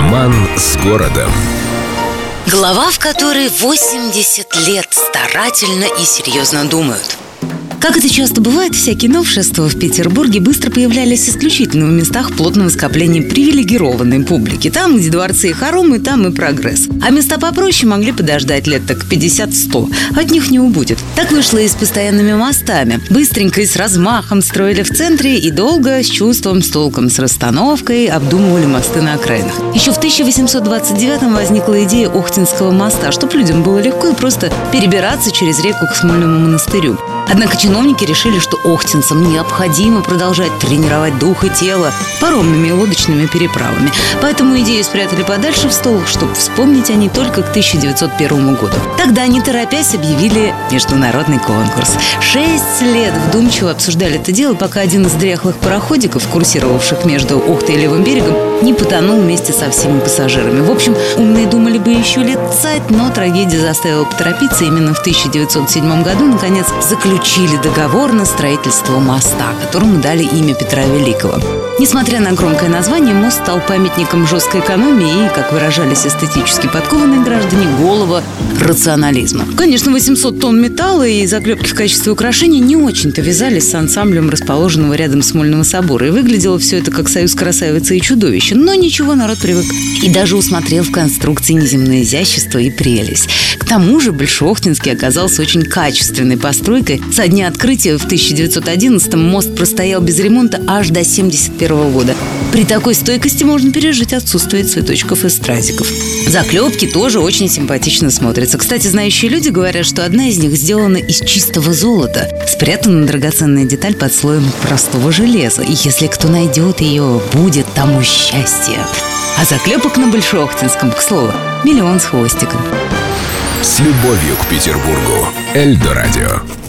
Роман с городом. Глава, в которой 80 лет старательно и серьезно думают. Как это часто бывает, всякие новшества в Петербурге быстро появлялись исключительно в местах плотного скопления привилегированной публики. Там, где дворцы и хоромы, там и прогресс. А места попроще могли подождать лет так 50-100. От них не убудет. Так вышло и с постоянными мостами. Быстренько и с размахом строили в центре и долго, с чувством, с толком, с расстановкой обдумывали мосты на окраинах. Еще в 1829 возникла идея Охтинского моста, чтобы людям было легко и просто перебираться через реку к Смольному монастырю. Однако чиновники решили, что охтинцам необходимо продолжать тренировать дух и тело паромными и лодочными переправами. Поэтому идею спрятали подальше в стол, чтобы вспомнить они только к 1901 году. Тогда, не торопясь, объявили международный конкурс. Шесть лет вдумчиво обсуждали это дело, пока один из дряхлых пароходиков, курсировавших между Охтой и Левым берегом, не потонул вместе со всеми пассажирами. В общем, умные думали бы еще лет цать, но трагедия заставила поторопиться. Именно в 1907 году, наконец, заключили договор на строительство моста, которому дали имя Петра Великого. Несмотря на громкое название, мост стал памятником жесткой экономии и, как выражались эстетически подкованные граждане, голова рационализма. Конечно, 800 тонн металла и заклепки в качестве украшений не очень-то вязались с ансамблем расположенного рядом Смольного собора. И выглядело все это как союз красавицы и чудовища. Но ничего, народ привык. И даже усмотрел в конструкции неземное изящество и прелесть. Тому же Большохтинский оказался очень качественной постройкой. Со дня открытия в 1911-м мост простоял без ремонта аж до 71 года. При такой стойкости можно пережить отсутствие цветочков и стразиков. Заклепки тоже очень симпатично смотрятся. Кстати, знающие люди говорят, что одна из них сделана из чистого золота. Спрятана драгоценная деталь под слоем простого железа. И если кто найдет ее, будет тому счастье. А заклепок на Большохтинском, к слову, миллион с хвостиком. С любовью к Петербургу. Эльдо радио.